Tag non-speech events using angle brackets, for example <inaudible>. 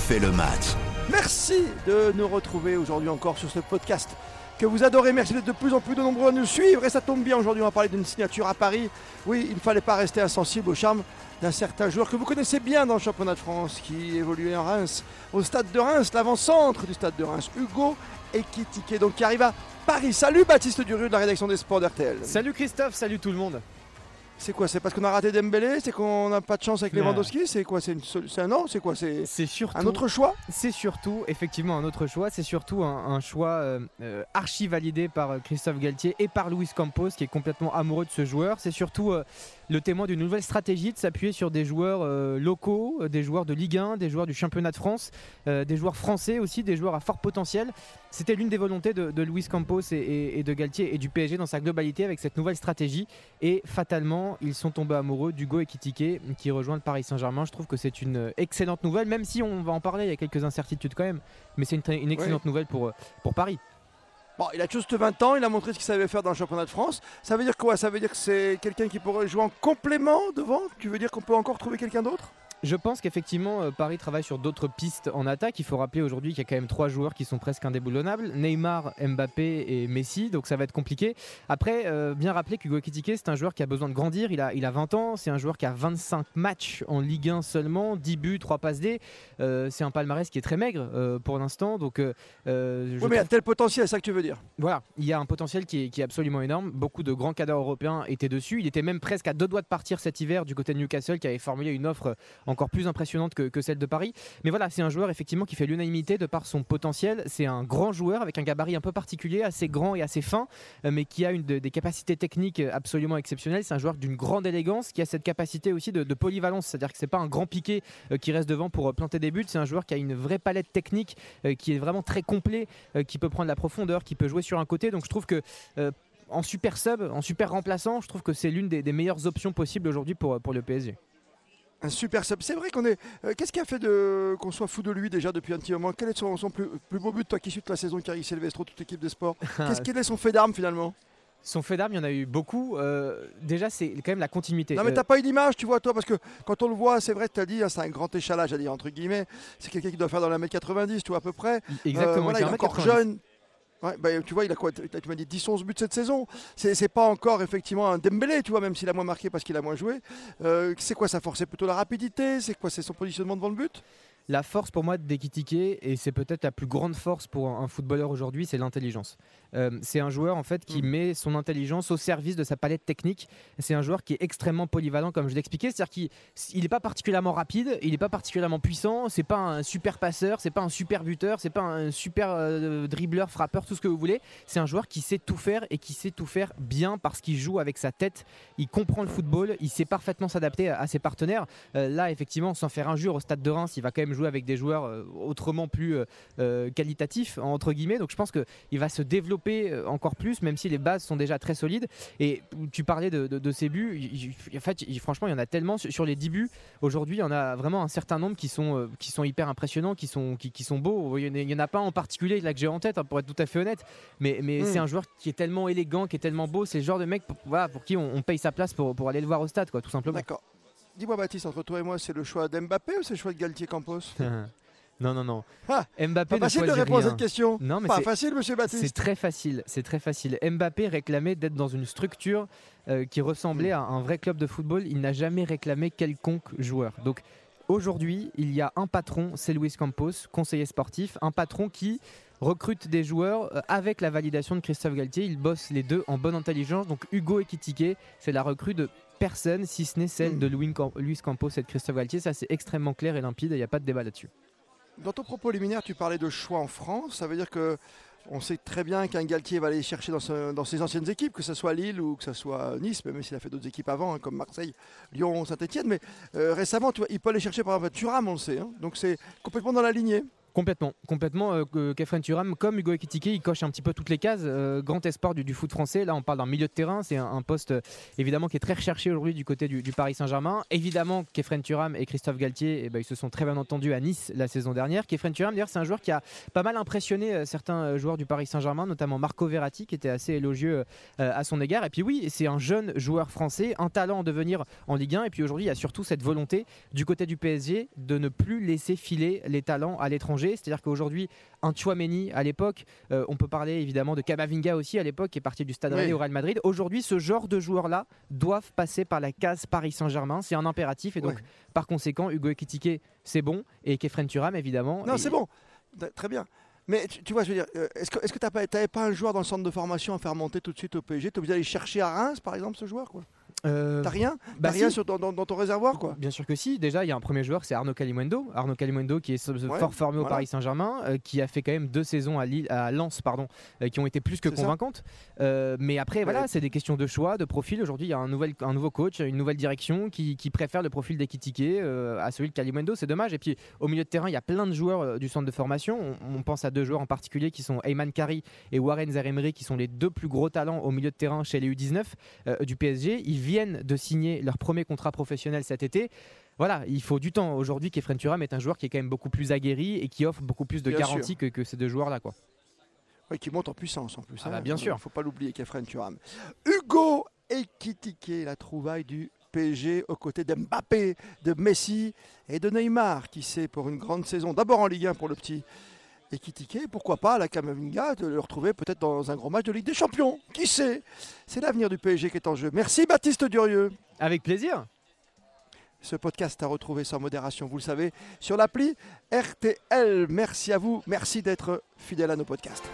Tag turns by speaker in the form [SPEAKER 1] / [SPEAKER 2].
[SPEAKER 1] refait le match.
[SPEAKER 2] Merci de nous retrouver aujourd'hui encore sur ce podcast que vous adorez. Merci d'être de plus en plus de nombreux à nous suivre. Et ça tombe bien, aujourd'hui on va parler d'une signature à Paris. Oui, il ne fallait pas rester insensible au charme d'un certain joueur que vous connaissez bien dans le championnat de France, qui évoluait en Reims, au stade de Reims, l'avant-centre du stade de Reims, Hugo Ekitike, donc qui arrive à Paris. Salut Baptiste Durieux de la rédaction des sports d'RTL.
[SPEAKER 3] Salut Christophe, salut tout le monde.
[SPEAKER 2] C'est quoi C'est parce qu'on a raté Dembélé C'est qu'on n'a pas de chance avec Lewandowski C'est quoi C'est un non C'est quoi C'est un autre choix?
[SPEAKER 3] C'est surtout effectivement un autre choix. C'est surtout un, choix euh, euh, archi validé par euh, Christophe Galtier et par Luis Campos qui est complètement amoureux de ce joueur. C'est surtout le témoin d'une nouvelle stratégie de s'appuyer sur des joueurs locaux, des joueurs de Ligue 1, des joueurs du championnat de France, des joueurs français aussi, des joueurs à fort potentiel. C'était l'une des volontés de, Luis Campos et, de Galtier et du PSG dans sa globalité avec cette nouvelle stratégie. Et fatalement, ils sont tombés amoureux d'Hugo Ekitike qui rejoint le Paris Saint-Germain. Je trouve que c'est une excellente nouvelle, même si on va en parler, il y a quelques incertitudes quand même. Mais c'est une, excellente nouvelle pour, pour Paris.
[SPEAKER 2] Bon, il a juste 20 ans, il a montré ce qu'il savait faire dans le championnat de France. Ça veut dire quoi? Ça veut dire que c'est quelqu'un qui pourrait jouer en complément devant? Tu veux dire qu'on peut encore trouver quelqu'un d'autre?
[SPEAKER 3] Je pense qu'effectivement, euh, Paris travaille sur d'autres pistes en attaque. Il faut rappeler aujourd'hui qu'il y a quand même trois joueurs qui sont presque indéboulonnables Neymar, Mbappé et Messi. Donc ça va être compliqué. Après, euh, bien rappeler qu'Hugo Ekitike, c'est un joueur qui a besoin de grandir. Il a, il a 20 ans. C'est un joueur qui a 25 matchs en Ligue 1 seulement, 10 buts, 3 passes D. Euh, c'est un palmarès qui est très maigre pour l'instant. Donc, oui,
[SPEAKER 2] mais il y a tel potentiel, c'est ça que tu veux dire?
[SPEAKER 3] Voilà, il y a un potentiel qui est, qui est, absolument énorme. Beaucoup de grands cadres européens étaient dessus. Il était même presque à deux doigts de partir cet hiver du côté de Newcastle qui avait formulé une offre encore plus impressionnante que, celle de Paris. Mais voilà, c'est un joueur effectivement qui fait l'unanimité de par son potentiel. C'est un grand joueur avec un gabarit un peu particulier, assez grand et assez fin, euh, mais qui a des capacités techniques absolument exceptionnelles. C'est un joueur d'une grande élégance qui a cette capacité aussi de, polyvalence, c'est-à-dire que c'est pas un grand piqué euh, qui reste devant pour euh, planter des buts. C'est un joueur qui a une vraie palette technique, qui est vraiment très complet, qui peut prendre la profondeur, qui peut jouer sur un côté. Donc je trouve que en super sub, en super remplaçant, je trouve que c'est l'une des, meilleures options possibles aujourd'hui pour, pour le PSG.
[SPEAKER 2] Un super sub. C'est vrai qu'on est. Euh, qu'est-ce qui a fait de... qu'on soit fou de lui déjà depuis un petit moment? Quel est son, plus, beau but, toi qui suis de la saison Carrie Silvestro, toute l'équipe des sports <laughs> Qu'est-ce qu'il est son fait d'arme finalement?
[SPEAKER 3] Son fait d'arme, il y en a eu beaucoup. Euh, déjà, c'est quand même la continuité.
[SPEAKER 2] Non, mais t'as pas eu d'image, tu vois, toi, parce que quand on le voit, c'est vrai, tu as dit, hein, c'est un grand échalage à dire, entre guillemets. C'est quelqu'un qui doit faire dans la mètre 90, tu vois, à peu près.
[SPEAKER 3] Exactement,
[SPEAKER 2] euh, il est encore jeune. Bah, tu vois, il a quoi Tu m'as dit 10-11 buts cette saison. C'est pas encore effectivement un Dembélé, tu vois, même s'il a moins marqué parce qu'il a moins joué. Euh, c'est quoi sa force? C'est plutôt la rapidité? C'est quoi? C'est son positionnement devant le but?
[SPEAKER 3] La force pour moi d'Ekitike, et c'est peut-être la plus grande force pour un footballeur aujourd'hui, c'est l'intelligence. Euh, c'est un joueur en fait qui mm. met son intelligence au service de sa palette technique. C'est un joueur qui est extrêmement polyvalent, comme je l'expliquais. C'est-à-dire qu'il n'est pas particulièrement rapide, il n'est pas particulièrement puissant, c'est pas un super passeur, c'est pas un super buteur, c'est pas un super euh, dribbleur, frappeur, tout ce que vous voulez. C'est un joueur qui sait tout faire et qui sait tout faire bien parce qu'il joue avec sa tête. Il comprend le football, il sait parfaitement s'adapter à, ses partenaires. Euh, là, effectivement, sans faire injure au stade de Reims, il va quand même jouer avec des joueurs euh, autrement plus euh, euh, qualitatifs, entre guillemets. Donc je pense qu'il va se développer encore plus, même si les bases sont déjà très solides. Et tu parlais de, de, ces buts. en fait, franchement, il y en a tellement. Sur les 10 buts, aujourd'hui, il y en a vraiment un certain nombre qui sont, qui sont hyper impressionnants, qui sont, qui, sont beaux. Il n'y en a pas en particulier là que j'ai en tête, hein, pour être tout à fait honnête. Mais, mais hmm. c'est un joueur qui est tellement élégant, qui est tellement beau. C'est le genre de mec pour, voilà, pour qui on, paye sa place pour, pour aller le voir au stade, quoi, tout simplement.
[SPEAKER 2] D'accord. Dis-moi, Baptiste, entre toi et moi, c'est le choix d'Mbappé ou c'est le choix de Galtier Campos <laughs>
[SPEAKER 3] Non, non, non.
[SPEAKER 2] Ah, Mbappé pas facile de répondre à cette question. Non, mais pas facile, monsieur Baptiste.
[SPEAKER 3] C'est très facile. C'est très facile. Mbappé réclamait d'être dans une structure euh, qui ressemblait à un vrai club de football. Il n'a jamais réclamé quelconque joueur. Donc aujourd'hui, il y a un patron, c'est Luis Campos, conseiller sportif, un patron qui recrute des joueurs euh, avec la validation de Christophe Galtier. Ils bossent les deux en bonne intelligence. Donc Hugo Ekitike, c'est la recrue de personne si ce n'est celle de Luis Campos et de Christophe Galtier. Ça, c'est extrêmement clair et limpide, il n'y a pas de débat là-dessus.
[SPEAKER 2] Dans ton propos liminaire, tu parlais de choix en France. Ça veut dire que on sait très bien qu'un Galtier va aller chercher dans, ses anciennes équipes, que ce soit Lille ou que ce soit Nice, même s'il a fait d'autres équipes avant, hein, comme Marseille, Lyon, Saint-Etienne. Mais euh, récemment, tu vois, il peut aller chercher par exemple Thuram, on le sait. Hein. donc c'est complètement dans la lignée.
[SPEAKER 3] Complètement, complètement. Euh, Kefren Turam, comme Hugo Ekitike, il coche un petit peu toutes les cases. Euh, grand espoir du, foot français. Là, on parle d'un milieu de terrain. C'est un, poste euh, évidemment qui est très recherché aujourd'hui du côté du, Paris Saint-Germain. Évidemment, Kefren Turam et Christophe Galtier, eh ben, ils se sont très bien entendus à Nice la saison dernière. Kefren Turam, d'ailleurs, c'est un joueur qui a pas mal impressionné certains joueurs du Paris Saint-Germain, notamment Marco Verratti, qui était assez élogieux à son égard. Et puis oui, c'est un jeune joueur français, un talent en devenir en Ligue 1. Et puis aujourd'hui, il y a surtout cette volonté du côté du PSG de ne plus laisser filer les talents à l'étranger. C'est-à-dire qu'aujourd'hui, un Chouameni à l'époque, euh, on peut parler évidemment de Kamavinga aussi à l'époque, qui est parti du Stade Rennais au Real Madrid. Aujourd'hui, ce genre de joueurs-là doivent passer par la case Paris Saint-Germain. C'est un impératif. Et donc, par conséquent, Hugo Ekitike, c'est bon. Et Kefren Turam, évidemment.
[SPEAKER 2] Non, c'est bon. Très bien. Mais tu, vois, je veux dire, euh, est-ce que tu n'avais pas, un joueur dans le centre de formation à faire monter tout de suite au PSG Tu obligé d'aller chercher à Reims, par exemple, ce joueur quoi? Euh, T'as rien bah rien dans, ton réservoir quoi
[SPEAKER 3] Bien sûr que si. Déjà, il y a un premier joueur, c'est Arnaud Calimundo. Arnaud Calimundo qui est fort formé au Paris Saint-Germain, euh, qui a fait quand même deux saisons à, Lille, à Lens, pardon, euh, qui ont été plus que convaincantes. mais après, voilà, c'est des questions de choix, de profil. Aujourd'hui, il y a un, nouvel, un nouveau coach, une nouvelle direction qui, préfère le profil d'Ekitike à celui de Calimundo. C'est dommage. Et puis, au milieu de terrain, il y a plein de joueurs du centre de formation. On, pense à deux joueurs en particulier qui sont Ayman Kari et Warren Zaremery, qui sont les deux plus gros talents au milieu de terrain chez les U19 du PSG. Ils viennent de signer leur premier contrat professionnel cet été. Voilà, il faut du temps. Aujourd'hui, Kefren Turam est un joueur qui est quand même beaucoup plus aguerri et qui offre beaucoup plus de garanties que, ces deux joueurs-là. Quoi.
[SPEAKER 2] Oui, qui monte en puissance en plus.
[SPEAKER 3] Ah hein. bah, bien sûr. Il
[SPEAKER 2] ne faut pas l'oublier, Kefren Turam. Hugo Ekitike, la trouvaille du PSG aux côtés de Mbappé, de Messi et de Neymar, qui sait pour une grande saison. D'abord en Ligue 1 pour le petit Ekitike, pourquoi pas à la Kamavinga de le retrouver peut-être dans un gros match de Ligue des Champions. Qui sait? C'est l'avenir du PSG qui est en jeu. Merci Baptiste Durieux.
[SPEAKER 3] Avec plaisir.
[SPEAKER 2] Ce podcast a retrouvé sans modération, vous le savez, sur l'appli RTL. Merci à vous, merci d'être fidèle à nos podcasts.